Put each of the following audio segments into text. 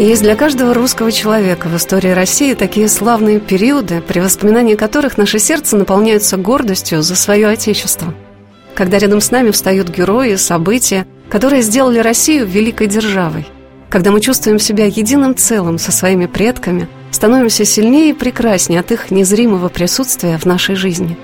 Есть для каждого русского человека в истории России такие славные периоды, при воспоминании которых наше сердце наполняется гордостью за свое Отечество. Когда рядом с нами встают герои, события, которые сделали Россию великой державой. Когда мы чувствуем себя единым целым со своими предками, становимся сильнее и прекраснее от их незримого присутствия в нашей жизни.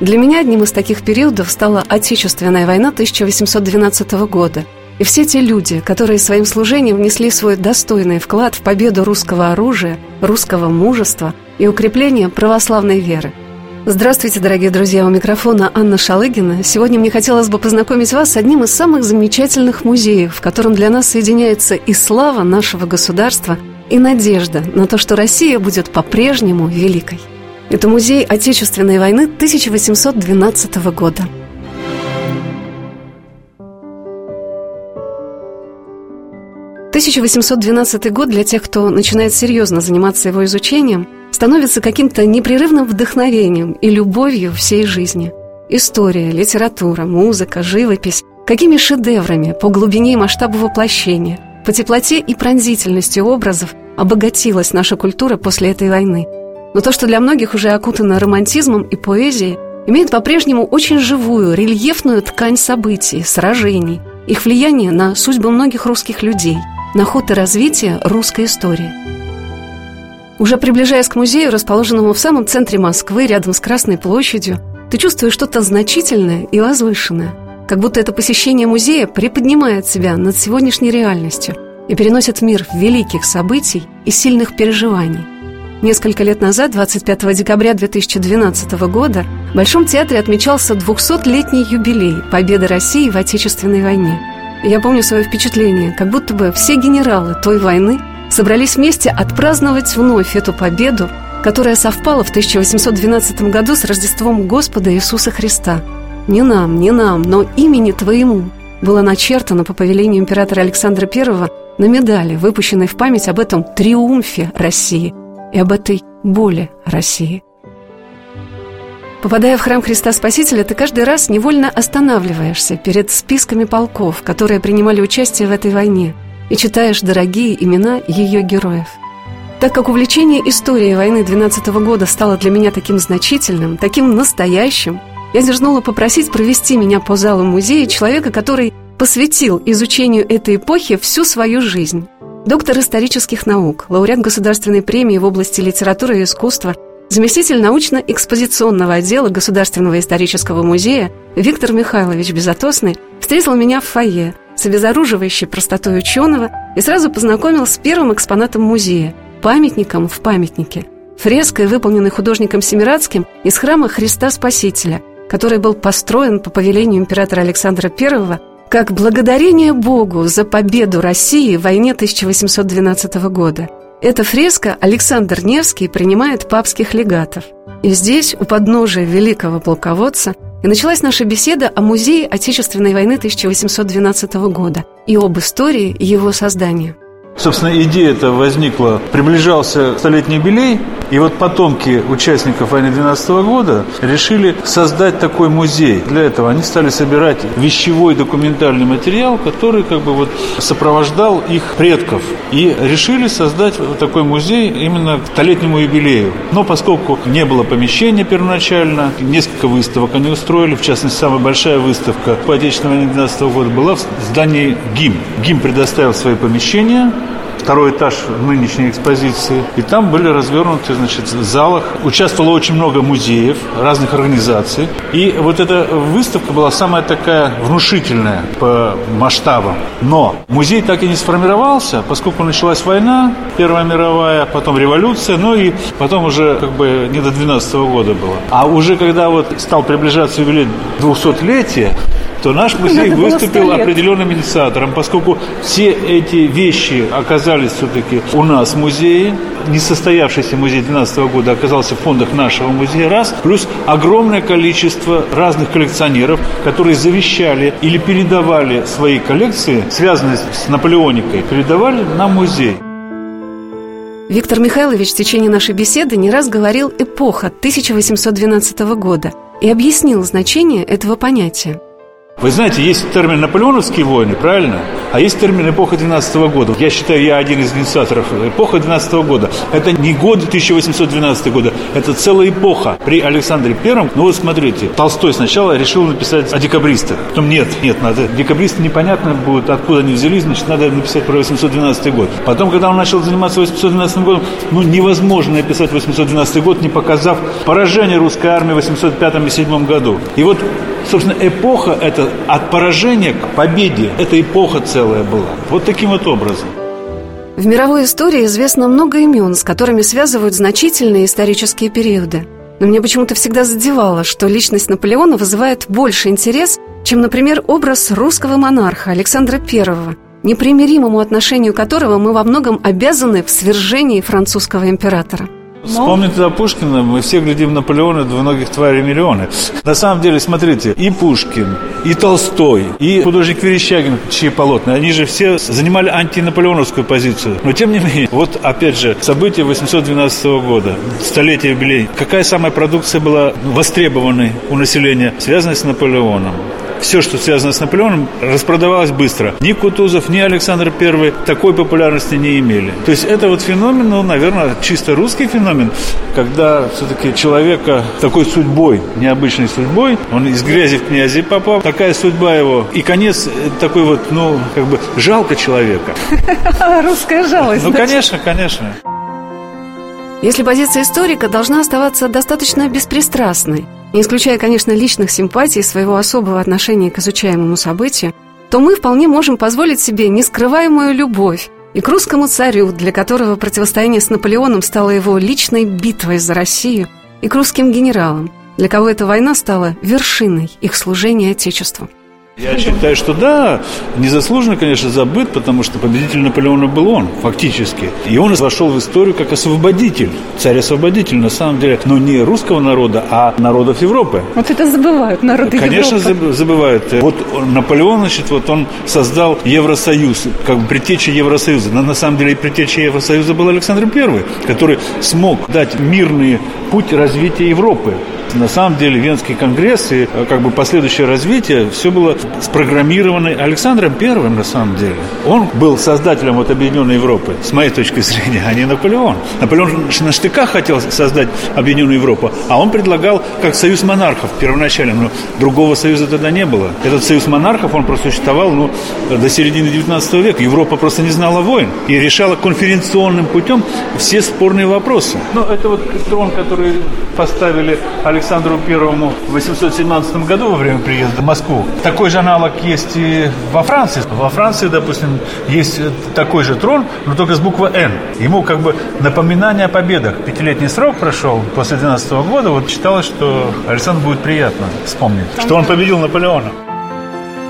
Для меня одним из таких периодов стала Отечественная война 1812 года – и все те люди, которые своим служением внесли свой достойный вклад в победу русского оружия, русского мужества и укрепление православной веры. Здравствуйте, дорогие друзья, у микрофона Анна Шалыгина. Сегодня мне хотелось бы познакомить вас с одним из самых замечательных музеев, в котором для нас соединяется и слава нашего государства, и надежда на то, что Россия будет по-прежнему великой. Это музей Отечественной войны 1812 года – 1812 год для тех, кто начинает серьезно заниматься его изучением, становится каким-то непрерывным вдохновением и любовью всей жизни. История, литература, музыка, живопись – какими шедеврами по глубине и масштабу воплощения, по теплоте и пронзительности образов обогатилась наша культура после этой войны. Но то, что для многих уже окутано романтизмом и поэзией, имеет по-прежнему очень живую, рельефную ткань событий, сражений, их влияние на судьбу многих русских людей – на ход и развитие русской истории. Уже приближаясь к музею, расположенному в самом центре Москвы, рядом с Красной площадью, ты чувствуешь что-то значительное и возвышенное, как будто это посещение музея приподнимает себя над сегодняшней реальностью и переносит мир великих событий и сильных переживаний. Несколько лет назад, 25 декабря 2012 года, в Большом театре отмечался 200-летний юбилей победы России в Отечественной войне – я помню свое впечатление, как будто бы все генералы той войны собрались вместе отпраздновать вновь эту победу, которая совпала в 1812 году с Рождеством Господа Иисуса Христа. Не нам, не нам, но имени Твоему было начертано по повелению императора Александра I на медали, выпущенной в память об этом триумфе России и об этой боли России. Попадая в храм Христа Спасителя, ты каждый раз невольно останавливаешься перед списками полков, которые принимали участие в этой войне, и читаешь дорогие имена ее героев. Так как увлечение историей войны 12 -го года стало для меня таким значительным, таким настоящим, я дерзнула попросить провести меня по залу музея человека, который посвятил изучению этой эпохи всю свою жизнь. Доктор исторических наук, лауреат Государственной премии в области литературы и искусства – Заместитель научно-экспозиционного отдела Государственного исторического музея Виктор Михайлович Безотосный встретил меня в фойе с обезоруживающей простотой ученого и сразу познакомил с первым экспонатом музея – памятником в памятнике – фреской, выполненной художником Семирадским из храма Христа Спасителя, который был построен по повелению императора Александра I как благодарение Богу за победу России в войне 1812 года – эта фреска Александр Невский принимает папских легатов. И здесь, у подножия великого полководца, и началась наша беседа о музее Отечественной войны 1812 года и об истории его создания. Собственно, идея эта возникла, приближался столетний юбилей, и вот потомки участников войны 12 года решили создать такой музей. Для этого они стали собирать вещевой документальный материал, который как бы вот сопровождал их предков. И решили создать вот такой музей именно к столетнему юбилею. Но поскольку не было помещения первоначально, несколько выставок они устроили, в частности, самая большая выставка по Отечественной войне 12 года была в здании ГИМ. ГИМ предоставил свои помещения, второй этаж нынешней экспозиции. И там были развернуты, значит, в залах. Участвовало очень много музеев, разных организаций. И вот эта выставка была самая такая внушительная по масштабам. Но музей так и не сформировался, поскольку началась война, Первая мировая, потом революция, ну и потом уже как бы не до 12 года было. А уже когда вот стал приближаться юбилей 200-летия, то наш музей выступил определенным инициатором, поскольку все эти вещи оказались все-таки у нас в музее. Несостоявшийся музей 2012 года оказался в фондах нашего музея, раз. Плюс огромное количество разных коллекционеров, которые завещали или передавали свои коллекции, связанные с Наполеоникой, передавали на музей. Виктор Михайлович в течение нашей беседы не раз говорил «эпоха» 1812 года и объяснил значение этого понятия. Вы знаете, есть термин «наполеоновские войны», правильно? А есть термин «эпоха 12 года». Я считаю, я один из инициаторов. Эпоха 12 года. Это не год 1812 года, это целая эпоха. При Александре Первом, ну вот смотрите, Толстой сначала решил написать о декабристах. Потом нет, нет, надо. Декабристы непонятно будет, откуда они взялись, значит, надо написать про 812 год. Потом, когда он начал заниматься 812 годом, ну невозможно написать 812 год, не показав поражение русской армии в 805 и 7 году. И вот собственно, эпоха это от поражения к победе. Это эпоха целая была. Вот таким вот образом. В мировой истории известно много имен, с которыми связывают значительные исторические периоды. Но мне почему-то всегда задевало, что личность Наполеона вызывает больше интерес, чем, например, образ русского монарха Александра I, непримиримому отношению которого мы во многом обязаны в свержении французского императора – Вспомните за Пушкина, мы все глядим Наполеона, двуногих тварей миллионы. На самом деле, смотрите, и Пушкин, и Толстой, и художник Верещагин, чьи полотна, они же все занимали антинаполеоновскую позицию. Но тем не менее, вот опять же, события 812 года, столетие юбилей. Какая самая продукция была востребованной у населения, связанная с Наполеоном? Все, что связано с Наполеоном, распродавалось быстро. Ни Кутузов, ни Александр I такой популярности не имели. То есть это вот феномен, ну, наверное, чисто русский феномен, когда все-таки человека такой судьбой, необычной судьбой, он из грязи в князи попал, такая судьба его. И конец такой вот, ну, как бы жалко человека. Русская жалость. Ну, конечно, конечно. Если позиция историка должна оставаться достаточно беспристрастной, не исключая, конечно, личных симпатий и своего особого отношения к изучаемому событию, то мы вполне можем позволить себе нескрываемую любовь и к русскому царю, для которого противостояние с Наполеоном стало его личной битвой за Россию, и к русским генералам, для кого эта война стала вершиной их служения Отечеству. Я считаю, что да, незаслуженно, конечно, забыт, потому что победитель Наполеона был он, фактически. И он вошел в историю как освободитель, царь-освободитель, на самом деле, но не русского народа, а народов Европы. Вот это забывают народы конечно, Европы. Конечно, забывают. Вот Наполеон, значит, вот он создал Евросоюз, как бы предтеча Евросоюза. Но на самом деле предтеча Евросоюза был Александр I, который смог дать мирный путь развития Европы. На самом деле Венский конгресс и э, как бы последующее развитие, все было спрограммировано Александром Первым на самом деле. Он был создателем вот Объединенной Европы, с моей точки зрения, а не Наполеон. Наполеон на штыках хотел создать Объединенную Европу, а он предлагал как союз монархов первоначально, но другого союза тогда не было. Этот союз монархов, он просто существовал ну, до середины 19 века. Европа просто не знала войн и решала конференционным путем все спорные вопросы. Ну, это вот трон, который поставили Александр Александру Первому в 817 году во время приезда в Москву. Такой же аналог есть и во Франции. Во Франции, допустим, есть такой же трон, но только с буквы «Н». Ему как бы напоминание о победах. Пятилетний срок прошел после 12 года. Вот считалось, что Александру будет приятно вспомнить, что он победил Наполеона.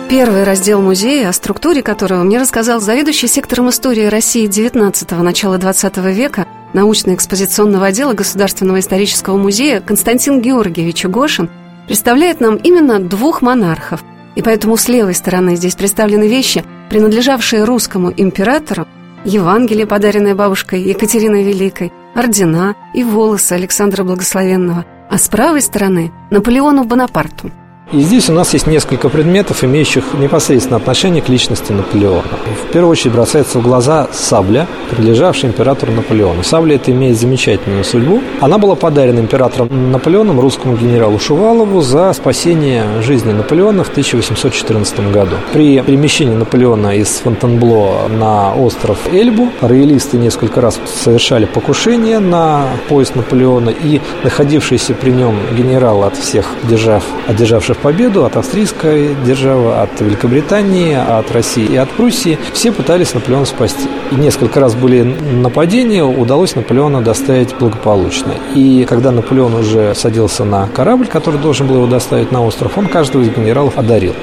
Первый раздел музея, о структуре которого мне рассказал заведующий сектором истории России XIX – начала XX века – научно-экспозиционного отдела Государственного исторического музея Константин Георгиевич Угошин представляет нам именно двух монархов. И поэтому с левой стороны здесь представлены вещи, принадлежавшие русскому императору, Евангелие, подаренное бабушкой Екатериной Великой, ордена и волосы Александра Благословенного, а с правой стороны – Наполеону Бонапарту – и здесь у нас есть несколько предметов, имеющих непосредственно отношение к личности Наполеона. В первую очередь бросается в глаза сабля, принадлежавшая императору Наполеону. Сабля это имеет замечательную судьбу. Она была подарена императором Наполеоном русскому генералу Шувалову за спасение жизни Наполеона в 1814 году. При перемещении Наполеона из Фонтенбло на остров Эльбу роялисты несколько раз совершали покушение на поезд Наполеона, и находившийся при нем генерал от всех держав, одержавших победу от австрийской державы, от Великобритании, от России и от Пруссии. Все пытались Наполеона спасти. И несколько раз были нападения, удалось Наполеона доставить благополучно. И когда Наполеон уже садился на корабль, который должен был его доставить на остров, он каждого из генералов одарил.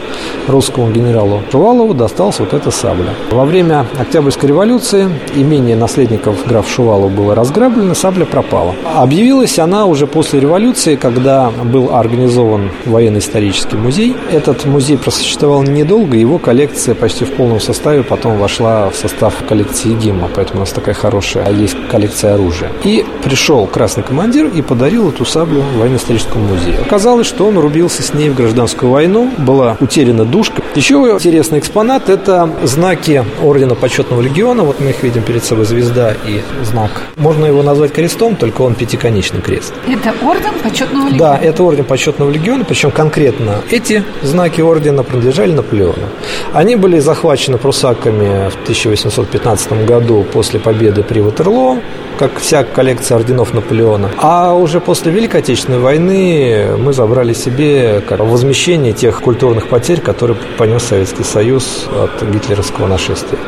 Русскому генералу Шувалову досталась вот эта сабля. Во время Октябрьской революции имение наследников граф Шувалов было разграблено, сабля пропала. Объявилась она уже после революции, когда был организован военно-исторический музей. Этот музей просуществовал недолго, его коллекция почти в полном составе потом вошла в состав коллекции ГИМа, поэтому у нас такая хорошая есть коллекция оружия. И пришел красный командир и подарил эту саблю военно-историческому музею. Оказалось, что он рубился с ней в гражданскую войну, была утеряна душка. Еще интересный экспонат – это знаки Ордена Почетного Легиона. Вот мы их видим перед собой, звезда и знак. Можно его назвать крестом, только он пятиконечный крест. Это Орден Почетного Легиона? Да, это Орден Почетного Легиона, причем конкретно эти знаки ордена принадлежали Наполеону. Они были захвачены прусаками в 1815 году после победы при Ватерлоо, как вся коллекция орденов Наполеона. А уже после Великой Отечественной войны мы забрали себе возмещение тех культурных потерь, которые понес Советский Союз от гитлеровского нашествия.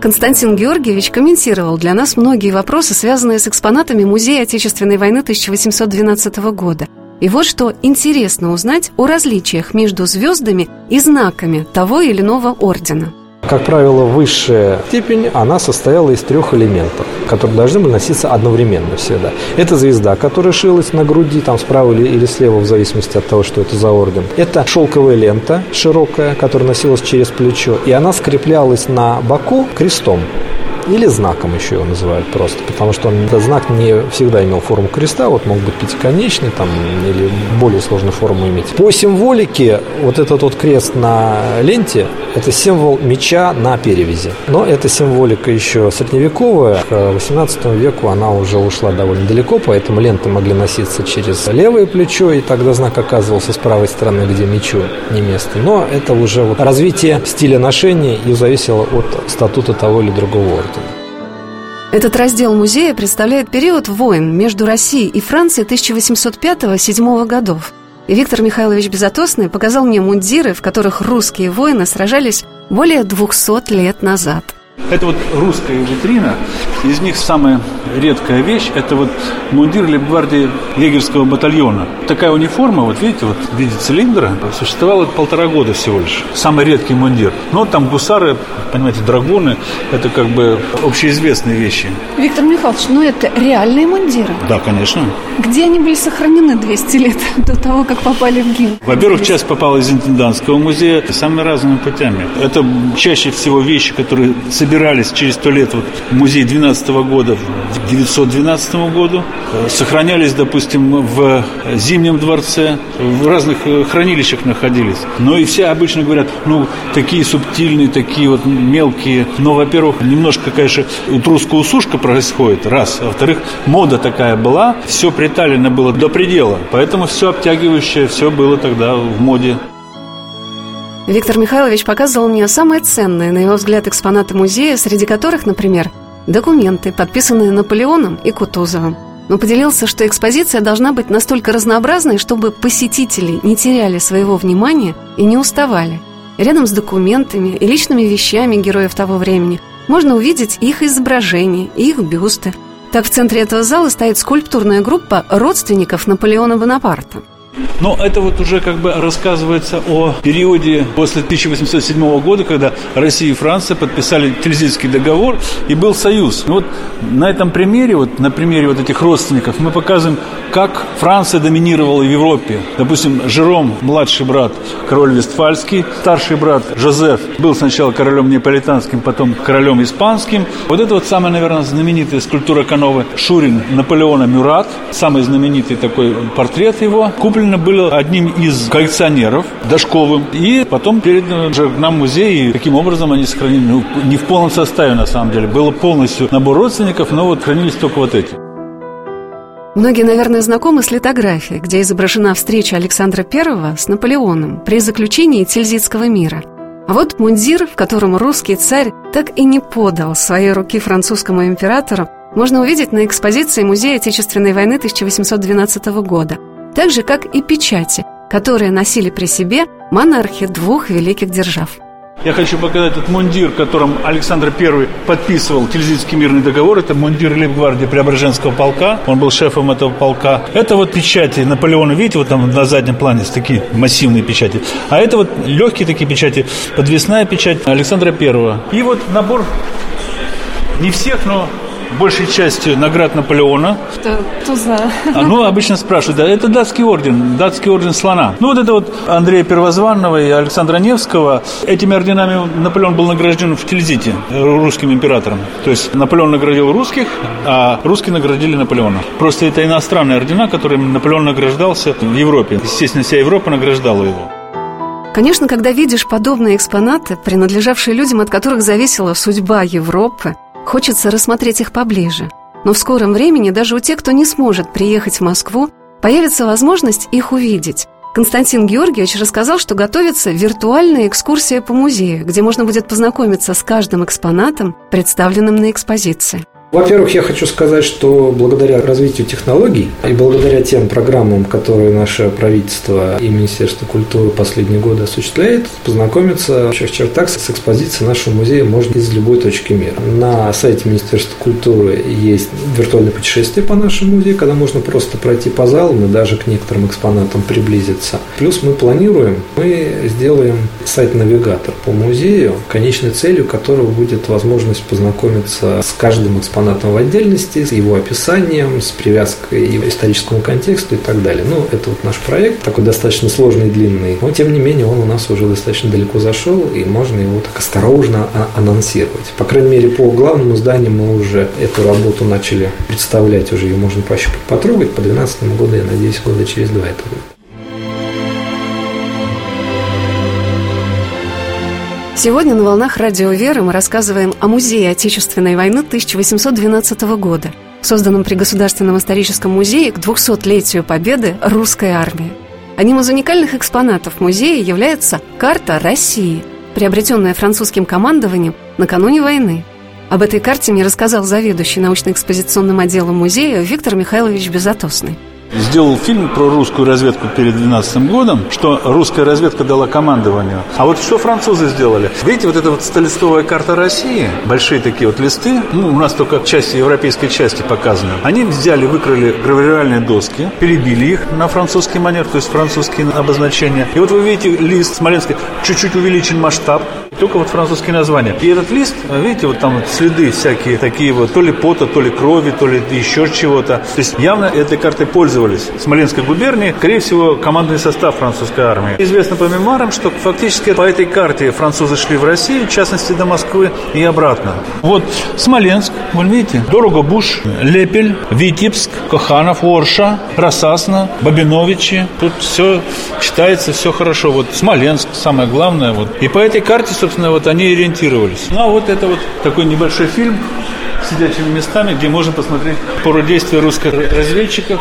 Константин Георгиевич комментировал для нас многие вопросы, связанные с экспонатами Музея Отечественной войны 1812 года. И вот что интересно узнать о различиях между звездами и знаками того или иного ордена – как правило, высшая степень, она состояла из трех элементов, которые должны были носиться одновременно всегда. Это звезда, которая шилась на груди, там справа или слева, в зависимости от того, что это за орден. Это шелковая лента широкая, которая носилась через плечо, и она скреплялась на боку крестом или знаком еще его называют просто, потому что он, этот знак не всегда имел форму креста, вот мог быть пятиконечный там, или более сложную форму иметь. По символике вот этот вот крест на ленте – это символ меча на перевязи. Но эта символика еще средневековая, к 18 веку она уже ушла довольно далеко, поэтому ленты могли носиться через левое плечо, и тогда знак оказывался с правой стороны, где мечу не место. Но это уже вот развитие стиля ношения и зависело от статута того или другого ордена. Этот раздел музея представляет период войн между Россией и Францией 1805-1807 годов. И Виктор Михайлович Безотосный показал мне мундиры, в которых русские воины сражались более 200 лет назад – это вот русская витрина. Из них самая редкая вещь – это вот мундир лейбгвардии егерского батальона. Такая униформа, вот видите, вот в виде цилиндра, существовала полтора года всего лишь. Самый редкий мундир. Но там гусары, понимаете, драгуны – это как бы общеизвестные вещи. Виктор Михайлович, ну это реальные мундиры? Да, конечно. Где они были сохранены 200 лет до того, как попали в ГИМ? Во-первых, часть попала из интендантского музея самыми разными путями. Это чаще всего вещи, которые собирались собирались через сто лет вот, в музей 12 года к 912 году, сохранялись, допустим, в Зимнем дворце, в разных э, хранилищах находились. Но и все обычно говорят, ну, такие субтильные, такие вот мелкие. Но, во-первых, немножко, конечно, вот русская усушка происходит, раз. А во-вторых, мода такая была, все приталено было до предела. Поэтому все обтягивающее, все было тогда в моде. Виктор Михайлович показывал мне самые ценные, на его взгляд, экспонаты музея, среди которых, например, документы, подписанные Наполеоном и Кутузовым. Но поделился, что экспозиция должна быть настолько разнообразной, чтобы посетители не теряли своего внимания и не уставали. Рядом с документами и личными вещами героев того времени можно увидеть их изображения, их бюсты. Так в центре этого зала стоит скульптурная группа родственников Наполеона Бонапарта – но это вот уже как бы рассказывается о периоде после 1807 года, когда Россия и Франция подписали Тильзитский договор и был союз. И вот на этом примере, вот на примере вот этих родственников мы показываем, как Франция доминировала в Европе. Допустим, Жером, младший брат, король Вестфальский, старший брат Жозеф был сначала королем неаполитанским, потом королем испанским. Вот это вот самая, наверное, знаменитая скульптура Кановы Шурин Наполеона Мюрат, самый знаменитый такой портрет его, куплен изначально был одним из коллекционеров, Дашковым, и потом передано же нам музей, и таким образом они сохранили, ну, не в полном составе на самом деле, было полностью набор родственников, но вот хранились только вот эти. Многие, наверное, знакомы с литографией, где изображена встреча Александра I с Наполеоном при заключении Тильзитского мира. А вот мундир, в котором русский царь так и не подал своей руки французскому императору, можно увидеть на экспозиции Музея Отечественной войны 1812 года – так же, как и печати, которые носили при себе монархи двух великих держав. Я хочу показать этот мундир, которым Александр I подписывал Тильзитский мирный договор. Это мундир Лейбгвардии Преображенского полка. Он был шефом этого полка. Это вот печати Наполеона. Видите, вот там на заднем плане такие массивные печати. А это вот легкие такие печати, подвесная печать Александра I. И вот набор не всех, но большей частью наград Наполеона. Что, кто знает. А, ну, обычно спрашивают, да, это датский орден, датский орден слона. Ну, вот это вот Андрея Первозванного и Александра Невского. Этими орденами Наполеон был награжден в Тильзите русским императором. То есть Наполеон наградил русских, а русские наградили Наполеона. Просто это иностранные ордена, которыми Наполеон награждался в Европе. Естественно, вся Европа награждала его. Конечно, когда видишь подобные экспонаты, принадлежавшие людям, от которых зависела судьба Европы, Хочется рассмотреть их поближе. Но в скором времени даже у тех, кто не сможет приехать в Москву, появится возможность их увидеть. Константин Георгиевич рассказал, что готовится виртуальная экскурсия по музею, где можно будет познакомиться с каждым экспонатом, представленным на экспозиции. Во-первых, я хочу сказать, что благодаря развитию технологий и благодаря тем программам, которые наше правительство и Министерство культуры последние годы осуществляет, познакомиться в общих чертах с экспозицией нашего музея можно из любой точки мира. На сайте Министерства культуры есть виртуальное путешествие по нашему музею, когда можно просто пройти по залам и даже к некоторым экспонатам приблизиться. Плюс мы планируем, мы сделаем сайт-навигатор по музею, конечной целью которого будет возможность познакомиться с каждым экспонатом экспонатом в отдельности, с его описанием, с привязкой к историческому контексту и так далее. Ну, это вот наш проект, такой достаточно сложный и длинный, но тем не менее он у нас уже достаточно далеко зашел, и можно его так осторожно анонсировать. По крайней мере, по главному зданию мы уже эту работу начали представлять, уже ее можно пощупать, потрогать. По 2012 году, я надеюсь, года через два это будет. Сегодня на «Волнах Радио Веры» мы рассказываем о Музее Отечественной войны 1812 года, созданном при Государственном историческом музее к 200-летию победы русской армии. Одним из уникальных экспонатов музея является карта России, приобретенная французским командованием накануне войны. Об этой карте мне рассказал заведующий научно-экспозиционным отделом музея Виктор Михайлович Безотосный сделал фильм про русскую разведку перед 12 годом, что русская разведка дала командованию. А вот что французы сделали? Видите, вот эта вот столистовая карта России, большие такие вот листы, ну, у нас только части европейской части показаны. Они взяли, выкрали гравировальные доски, перебили их на французский манер, то есть французские обозначения. И вот вы видите лист Смоленский, чуть-чуть увеличен масштаб, только вот французские названия. И этот лист, видите, вот там следы всякие такие вот, то ли пота, то ли крови, то ли еще чего-то. То есть явно этой картой пользовались. Смоленской губернии, скорее всего, командный состав французской армии. Известно по мемуарам, что фактически по этой карте французы шли в Россию, в частности до Москвы и обратно. Вот Смоленск, вы видите, Дорого-Буш, Лепель, Витебск, Коханов, Орша, Росасно, Бабиновичи. Тут все считается, все хорошо. Вот Смоленск, самое главное. Вот. И по этой карте, собственно, вот они ориентировались. Ну, а вот это вот такой небольшой фильм сидячими местами, где можно посмотреть пору действия русских разведчиков.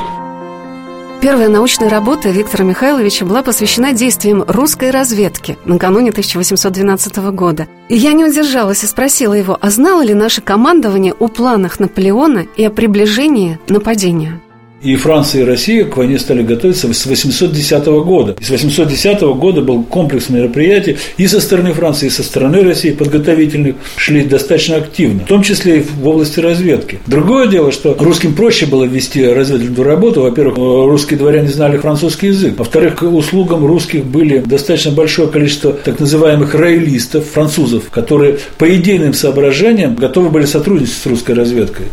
Первая научная работа Виктора Михайловича была посвящена действиям русской разведки накануне 1812 года. И я не удержалась и спросила его, а знало ли наше командование о планах Наполеона и о приближении нападения? И Франция и Россия к войне стали готовиться с 810 года. И с 810 года был комплекс мероприятий и со стороны Франции, и со стороны России подготовительных шли достаточно активно, в том числе и в области разведки. Другое дело, что русским проще было вести разведывательную работу. Во-первых, русские дворяне знали французский язык. Во-вторых, к услугам русских были достаточно большое количество так называемых роялистов, французов, которые по идейным соображениям готовы были сотрудничать с русской разведкой.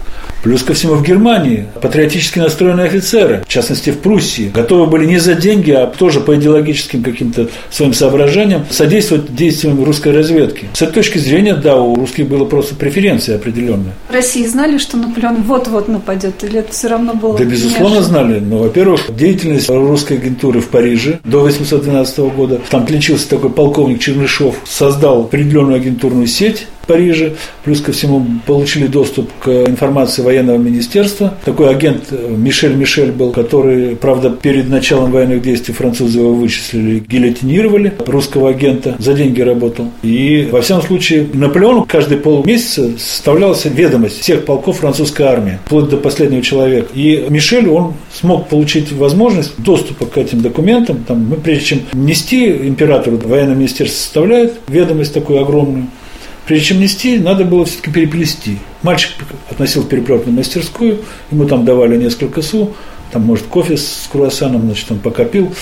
Плюс ко всему в Германии патриотически настроенные офицеры, в частности в Пруссии, готовы были не за деньги, а тоже по идеологическим каким-то своим соображениям содействовать действиям русской разведки. С этой точки зрения, да, у русских было просто преференция определенная. В России знали, что Наполеон вот-вот нападет, или это все равно было? Да, безусловно, знали. Но, во-первых, деятельность русской агентуры в Париже до 812 года, там отличился такой полковник Чернышов, создал определенную агентурную сеть, Париже, плюс ко всему получили доступ к информации военного министерства. Такой агент э, Мишель Мишель был, который, правда, перед началом военных действий французы его вычислили, гильотинировали, русского агента, за деньги работал. И, во всяком случае, Наполеону каждый полмесяца составлялась ведомость всех полков французской армии, вплоть до последнего человека. И Мишель, он смог получить возможность доступа к этим документам. Там, мы, прежде чем нести императору, военное министерство составляет ведомость такую огромную. Прежде чем нести, надо было все-таки переплести. Мальчик относил в переплетную мастерскую, ему там давали несколько су, там, может, кофе с круассаном, значит, он покопил.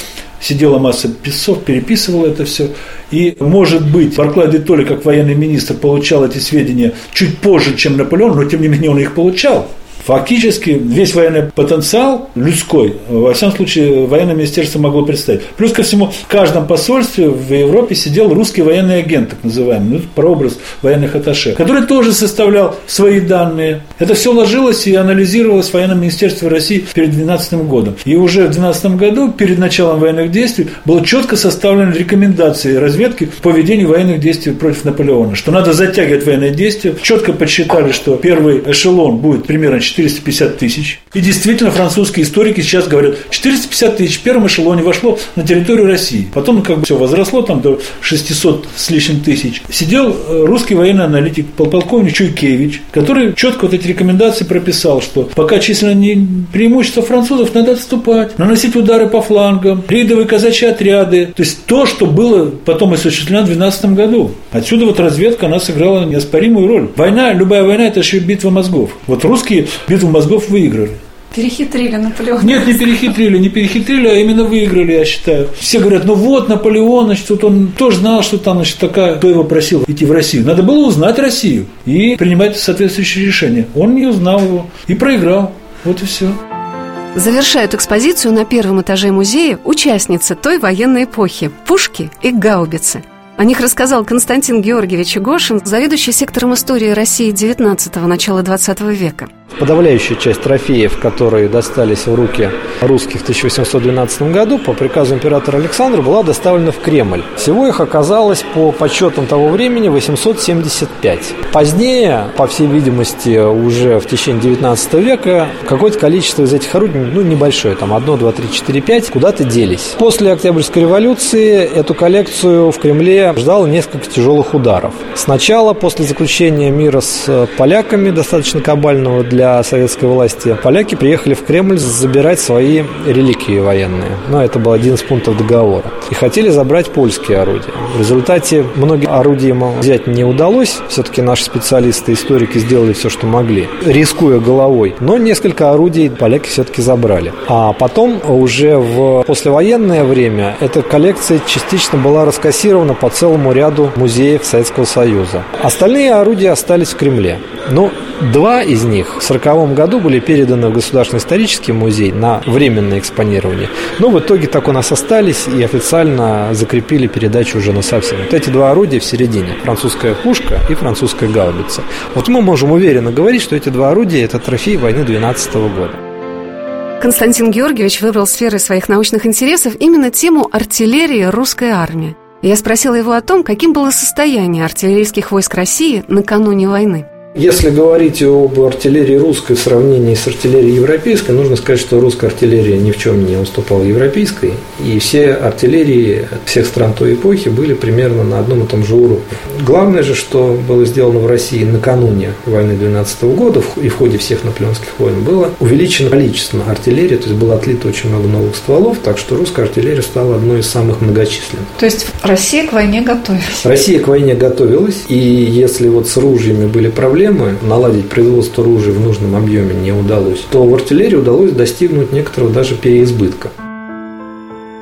Сидела масса писцов, переписывала это все. И, может быть, Барклай де Толли, как военный министр, получал эти сведения чуть позже, чем Наполеон, но, тем не менее, он их получал. Фактически весь военный потенциал людской, во всяком случае, военное министерство могло представить. Плюс ко всему, в каждом посольстве в Европе сидел русский военный агент, так называемый, ну, прообраз военных атташе, который тоже составлял свои данные. Это все ложилось и анализировалось в военном министерстве России перед 2012 годом. И уже в 2012 году, перед началом военных действий, было четко составлены рекомендации разведки по ведению военных действий против Наполеона, что надо затягивать военные действия. Четко подсчитали, что первый эшелон будет примерно 450 тысяч. И действительно, французские историки сейчас говорят, 450 тысяч в первом эшелоне вошло на территорию России. Потом как бы все возросло там до 600 с лишним тысяч. Сидел э, русский военный аналитик, полковник Чуйкевич, который четко вот эти рекомендации прописал, что пока численное преимущество французов, надо отступать, наносить удары по флангам, рейдовые казачьи отряды. То есть то, что было потом осуществлено в 2012 году. Отсюда вот разведка, она сыграла неоспоримую роль. Война, любая война, это еще битва мозгов. Вот русские битву мозгов выиграли. Перехитрили Наполеона. Нет, не перехитрили, не перехитрили, а именно выиграли, я считаю. Все говорят, ну вот Наполеон, значит, вот он тоже знал, что там, значит, такая, кто его просил идти в Россию. Надо было узнать Россию и принимать соответствующие решения. Он не узнал его и проиграл. Вот и все. Завершают экспозицию на первом этаже музея участницы той военной эпохи – пушки и гаубицы – о них рассказал Константин Георгиевич Гошин, заведующий сектором истории России XIX – начала XX века. Подавляющая часть трофеев, которые достались в руки русских в 1812 году, по приказу императора Александра была доставлена в Кремль. Всего их оказалось, по подсчетам того времени, 875. Позднее, по всей видимости, уже в течение 19 века, какое-то количество из этих орудий, ну, небольшое, там, 1, 2, 3, 4, 5, куда-то делись. После Октябрьской революции эту коллекцию в Кремле ждало несколько тяжелых ударов. Сначала, после заключения мира с поляками, достаточно кабального для советской власти, поляки приехали в Кремль забирать свои реликвии военные. Но это был один из пунктов договора. И хотели забрать польские орудия. В результате многие орудия им взять не удалось. Все-таки наши специалисты, историки сделали все, что могли, рискуя головой. Но несколько орудий поляки все-таки забрали. А потом уже в послевоенное время эта коллекция частично была раскассирована по целому ряду музеев Советского Союза. Остальные орудия остались в Кремле. Но два из них 1940 году были переданы в Государственный исторический музей на временное экспонирование. Но в итоге так у нас остались и официально закрепили передачу уже на совсем. Вот эти два орудия в середине. Французская пушка и французская гаубица. Вот мы можем уверенно говорить, что эти два орудия – это трофей войны 12 года. Константин Георгиевич выбрал сферой своих научных интересов именно тему артиллерии русской армии. Я спросила его о том, каким было состояние артиллерийских войск России накануне войны. Если говорить об артиллерии русской в сравнении с артиллерией европейской, нужно сказать, что русская артиллерия ни в чем не уступала европейской, и все артиллерии всех стран той эпохи были примерно на одном и том же уровне. Главное же, что было сделано в России накануне войны 12 года и в ходе всех наполеонских войн, было увеличено количество артиллерии, то есть было отлито очень много новых стволов, так что русская артиллерия стала одной из самых многочисленных. То есть Россия к войне готовилась? Россия к войне готовилась, и если вот с ружьями были проблемы, проблемы, наладить производство оружия в нужном объеме не удалось, то в артиллерии удалось достигнуть некоторого даже переизбытка.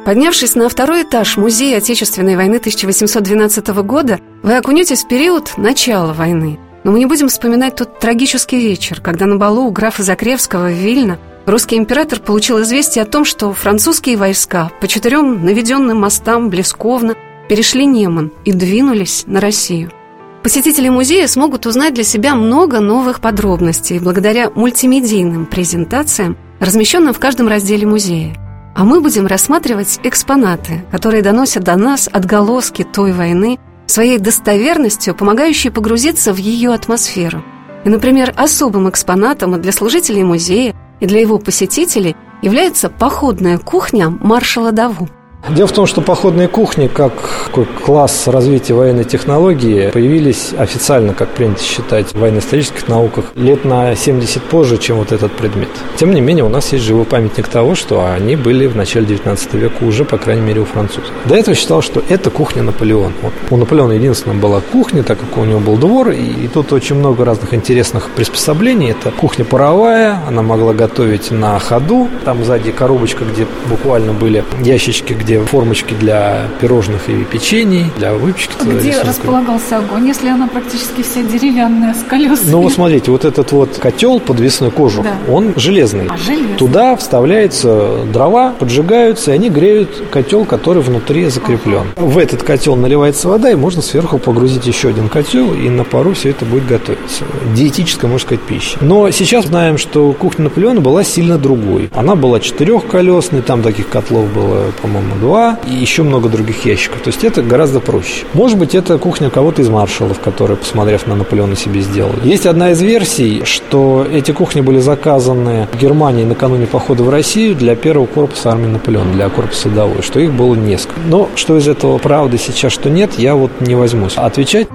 Поднявшись на второй этаж Музея Отечественной войны 1812 года, вы окунетесь в период начала войны. Но мы не будем вспоминать тот трагический вечер, когда на балу у графа Закревского в Вильно русский император получил известие о том, что французские войска по четырем наведенным мостам Блесковно перешли Неман и двинулись на Россию – Посетители музея смогут узнать для себя много новых подробностей благодаря мультимедийным презентациям, размещенным в каждом разделе музея. А мы будем рассматривать экспонаты, которые доносят до нас отголоски той войны, своей достоверностью, помогающей погрузиться в ее атмосферу. И, например, особым экспонатом для служителей музея, и для его посетителей является походная кухня маршала Даву – Дело в том, что походные кухни, как класс развития военной технологии, появились официально, как принято считать, в военно-исторических науках лет на 70 позже, чем вот этот предмет. Тем не менее, у нас есть живой памятник того, что они были в начале 19 века уже, по крайней мере, у французов. До этого считал, что это кухня Наполеона. Вот. У Наполеона единственная была кухня, так как у него был двор, и, и тут очень много разных интересных приспособлений. Это кухня паровая, она могла готовить на ходу. Там сзади коробочка, где буквально были ящички, где где формочки для пирожных и печений, для выпечки. Где рисунка. располагался огонь, если она практически вся деревянная, с колесами? Ну, вот смотрите, вот этот вот котел подвесной кожух, да. он железный. А, железный. Туда вставляются дрова, поджигаются, и они греют котел, который внутри закреплен. Ага. В этот котел наливается вода, и можно сверху погрузить еще один котел, и на пару все это будет готовиться. Диетическая, можно сказать, пища. Но сейчас знаем, что кухня Наполеона была сильно другой. Она была четырехколесной, там таких котлов было, по-моему, два и еще много других ящиков. То есть это гораздо проще. Может быть, это кухня кого-то из маршалов, которые, посмотрев на Наполеона, себе сделали. Есть одна из версий, что эти кухни были заказаны в Германии накануне похода в Россию для первого корпуса армии Наполеона, для корпуса Давой, что их было несколько. Но что из этого правды сейчас, что нет, я вот не возьмусь отвечать.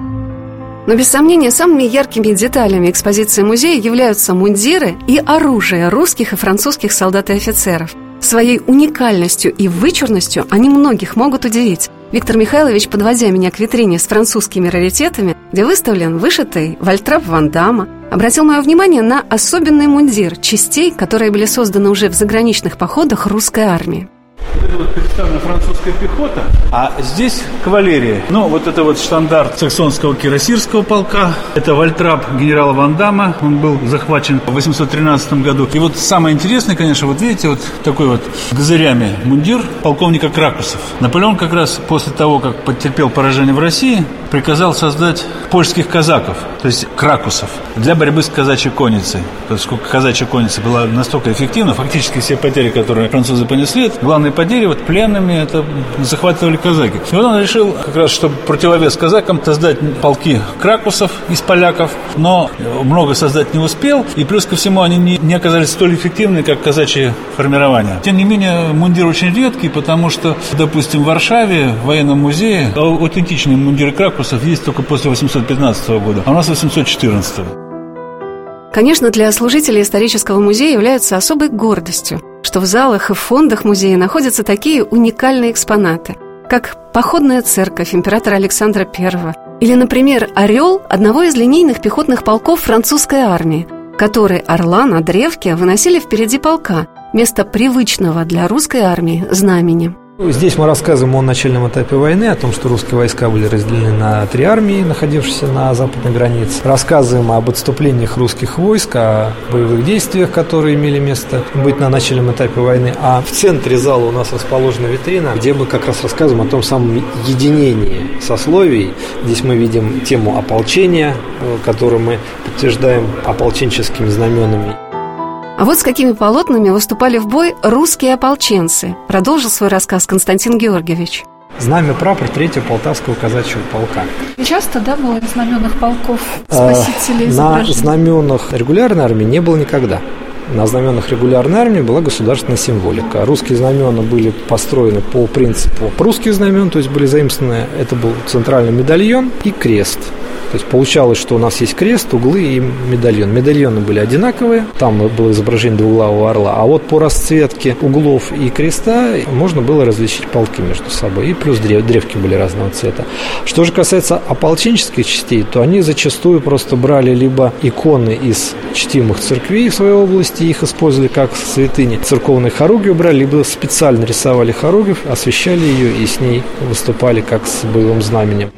Но без сомнения самыми яркими деталями экспозиции музея являются мундиры и оружие русских и французских солдат и офицеров – Своей уникальностью и вычурностью они многих могут удивить. Виктор Михайлович, подводя меня к витрине с французскими раритетами, где выставлен вышитый вальтрап Ван Дамма, обратил мое внимание на особенный мундир частей, которые были созданы уже в заграничных походах русской армии. Вот представлена французская пехота, а здесь кавалерия. Ну, вот это вот штандарт саксонского кирасирского полка. Это вальтрап генерала Ван Дамма. Он был захвачен в 813 году. И вот самое интересное, конечно, вот видите, вот такой вот газырями мундир полковника Кракусов. Наполеон как раз после того, как потерпел поражение в России, приказал создать польских казаков, то есть кракусов, для борьбы с казачьей конницей. Поскольку казачья конница была настолько эффективна, фактически все потери, которые французы понесли, главные потери вот пленными это захватывали казаки. И вот он решил, как раз, чтобы противовес казакам, создать полки кракусов из поляков, но много создать не успел, и плюс ко всему они не, не оказались столь эффективны, как казачьи формирования. Тем не менее, мундир очень редкий, потому что, допустим, в Варшаве, в военном музее, аутентичные мундиры кракусов есть только после 815 года, а у нас 814 Конечно, для служителей исторического музея является особой гордостью, что в залах и в фондах музея находятся такие уникальные экспонаты, как походная церковь императора Александра I, или, например, орел одного из линейных пехотных полков французской армии, который орла на древке выносили впереди полка, вместо привычного для русской армии знамени. Здесь мы рассказываем о начальном этапе войны, о том, что русские войска были разделены на три армии, находившиеся на западной границе. Рассказываем об отступлениях русских войск, о боевых действиях, которые имели место быть на начальном этапе войны. А в центре зала у нас расположена витрина, где мы как раз рассказываем о том самом единении сословий. Здесь мы видим тему ополчения, э, которую мы подтверждаем ополченческими знаменами. А вот с какими полотнами выступали в бой русские ополченцы, продолжил свой рассказ Константин Георгиевич. Знамя прапор третьего полтавского казачьего полка. Часто, да, было из знаменных полков а, спасителей На знаменах регулярной армии не было никогда. На знаменах регулярной армии была государственная символика. Русские знамена были построены по принципу русских знамен, то есть были заимствованы, это был центральный медальон и крест. То есть получалось, что у нас есть крест, углы и медальон. Медальоны были одинаковые, там было изображение двуглавого орла, а вот по расцветке углов и креста можно было различить полки между собой. И плюс древ, древки были разного цвета. Что же касается ополченческих частей, то они зачастую просто брали либо иконы из чтимых церквей в своей области, их использовали как святыни. Церковные хоругви брали, либо специально рисовали хоругвь, освещали ее и с ней выступали как с боевым знаменем.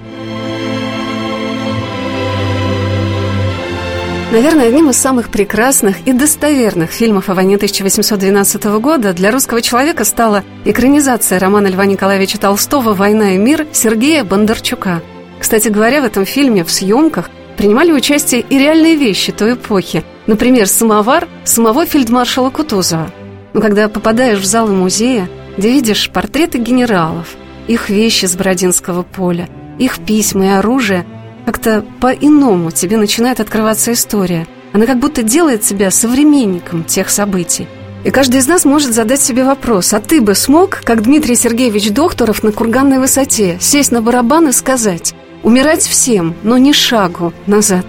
Наверное, одним из самых прекрасных и достоверных фильмов о войне 1812 года для русского человека стала экранизация романа Льва Николаевича Толстого «Война и мир» Сергея Бондарчука. Кстати говоря, в этом фильме в съемках принимали участие и реальные вещи той эпохи. Например, самовар самого фельдмаршала Кутузова. Но когда попадаешь в залы музея, где видишь портреты генералов, их вещи с Бородинского поля, их письма и оружие, как-то по-иному тебе начинает открываться история. Она как будто делает тебя современником тех событий. И каждый из нас может задать себе вопрос, а ты бы смог, как Дмитрий Сергеевич Докторов на курганной высоте, сесть на барабан и сказать «Умирать всем, но не шагу назад».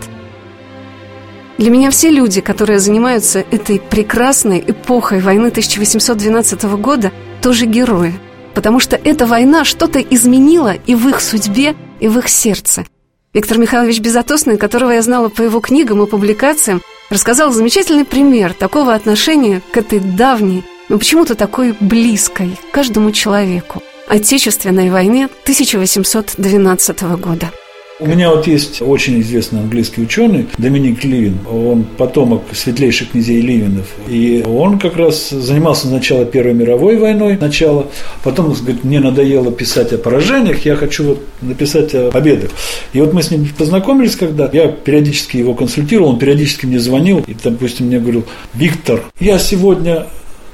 Для меня все люди, которые занимаются этой прекрасной эпохой войны 1812 года, тоже герои. Потому что эта война что-то изменила и в их судьбе, и в их сердце. Виктор Михайлович Безотосный, которого я знала по его книгам и публикациям, рассказал замечательный пример такого отношения к этой давней, но почему-то такой близкой каждому человеку Отечественной войне 1812 года. У меня вот есть очень известный английский ученый Доминик Ливин. Он потомок светлейших князей Ливинов. И он как раз занимался сначала Первой мировой войной, начало. Потом говорит, мне надоело писать о поражениях, я хочу вот написать о победах. И вот мы с ним познакомились, когда я периодически его консультировал, он периодически мне звонил и, допустим, мне говорил, Виктор, я сегодня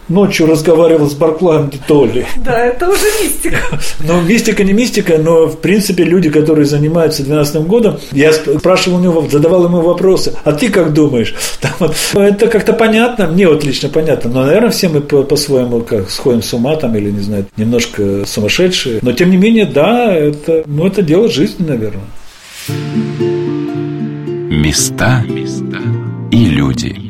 ночью разговаривал с Барклаем де Толли. Да, это уже мистика. Ну, мистика не мистика, но, в принципе, люди, которые занимаются 12 годом, я спрашивал у него, задавал ему вопросы, а ты как думаешь? Там, вот, ну, это как-то понятно, мне вот лично понятно, но, наверное, все мы по- по-своему как сходим с ума там, или, не знаю, немножко сумасшедшие, но, тем не менее, да, это, ну, это дело жизни, наверное. Места и люди.